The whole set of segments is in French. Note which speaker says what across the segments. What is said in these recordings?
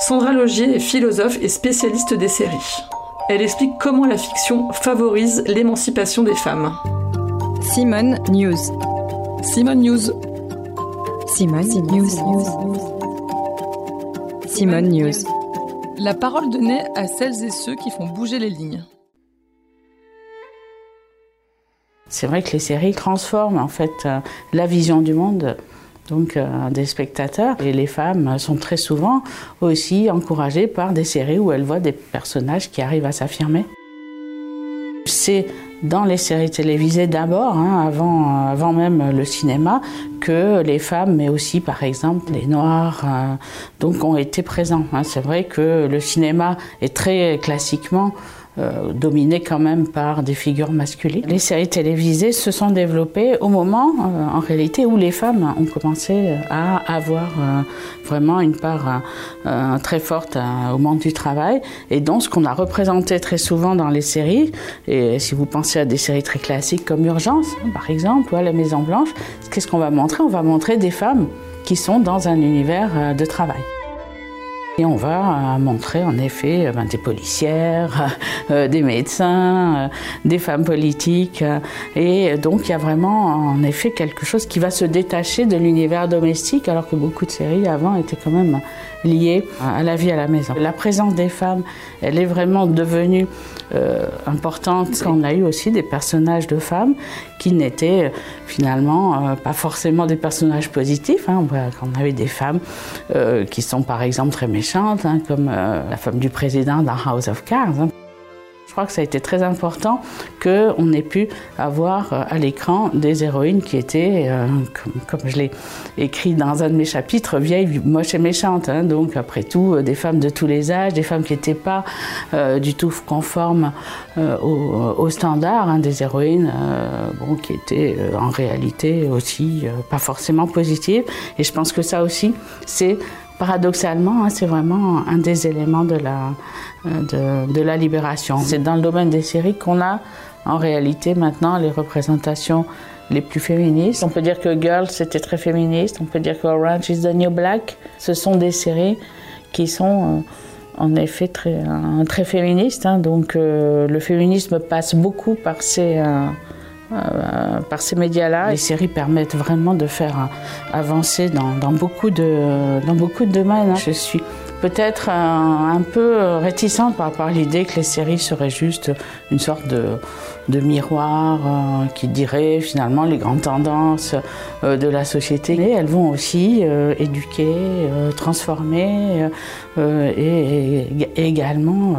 Speaker 1: Sandra Logier est philosophe et spécialiste des séries. Elle explique comment la fiction favorise l'émancipation des femmes.
Speaker 2: Simone News.
Speaker 1: Simone News.
Speaker 2: Simone News. Simone News.
Speaker 1: La parole donnée à celles et ceux qui font bouger les lignes.
Speaker 3: C'est vrai que les séries transforment en fait euh, la vision du monde donc euh, des spectateurs. Et les femmes sont très souvent aussi encouragées par des séries où elles voient des personnages qui arrivent à s'affirmer. C'est dans les séries télévisées d'abord, hein, avant, avant même le cinéma, que les femmes, mais aussi par exemple les Noirs, euh, donc ont été présents. Hein. C'est vrai que le cinéma est très classiquement euh, quand même par des figures masculines. Les séries télévisées se sont développées au moment, euh, en réalité, où les femmes ont commencé à avoir euh, vraiment une part très forte au monde du travail. Et donc, ce qu'on a représenté très souvent dans les séries, et si vous pensez à des séries très classiques comme Urgence, par exemple, ou à La Maison Blanche, qu'est-ce qu'on va montrer? On va montrer des femmes qui sont dans un univers de travail. Et on va euh, montrer en effet euh, ben, des policières, euh, des médecins, des femmes politiques. et donc il y a vraiment en effet quelque chose qui va se détacher de l'univers domestique alors que beaucoup de séries avant étaient quand même liées à la vie à la maison. La présence des femmes, elle est vraiment devenue importante quand on a eu aussi des personnages de femmes qui n'étaient finalement pas forcément des personnages positifs. Hein. On avait des femmes qui sont par exemple très méchantes, Hein, comme euh, la femme du président dans House of Cards. Hein. Je crois que ça a été très important qu'on ait pu avoir euh, à l'écran des héroïnes qui étaient, euh, comme, je l'ai écrit dans un de mes chapitres, vieilles, moches et méchantes. Hein. donc, après tout, des femmes de tous les âges, des femmes qui n'étaient pas du tout conformes aux, standards, des héroïnes bon, qui étaient en réalité aussi pas forcément positives. Et je pense que ça aussi, c'est paradoxalement, hein, c'est vraiment un des éléments de la, euh, de, la libération. C'est dans le domaine des séries qu'on a en réalité maintenant les représentations les plus féministes. On peut dire que Girls c'était très féministe, on peut dire que Orange is the New Black, ce sont des séries qui sont euh, en effet très, euh, très féministes. Hein. donc le féminisme passe beaucoup par ces euh, par ces médias-là. Les séries permettent vraiment de faire euh, avancer dans, beaucoup, de, dans beaucoup de domaines. Hein. Je suis peut-être un, peu réticente par rapport à l'idée que les séries seraient juste une sorte de, miroir euh, qui dirait finalement les grandes tendances de la société. Mais elles vont aussi éduquer, transformer et, également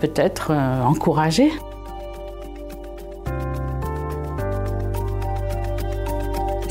Speaker 3: peut-être encourager.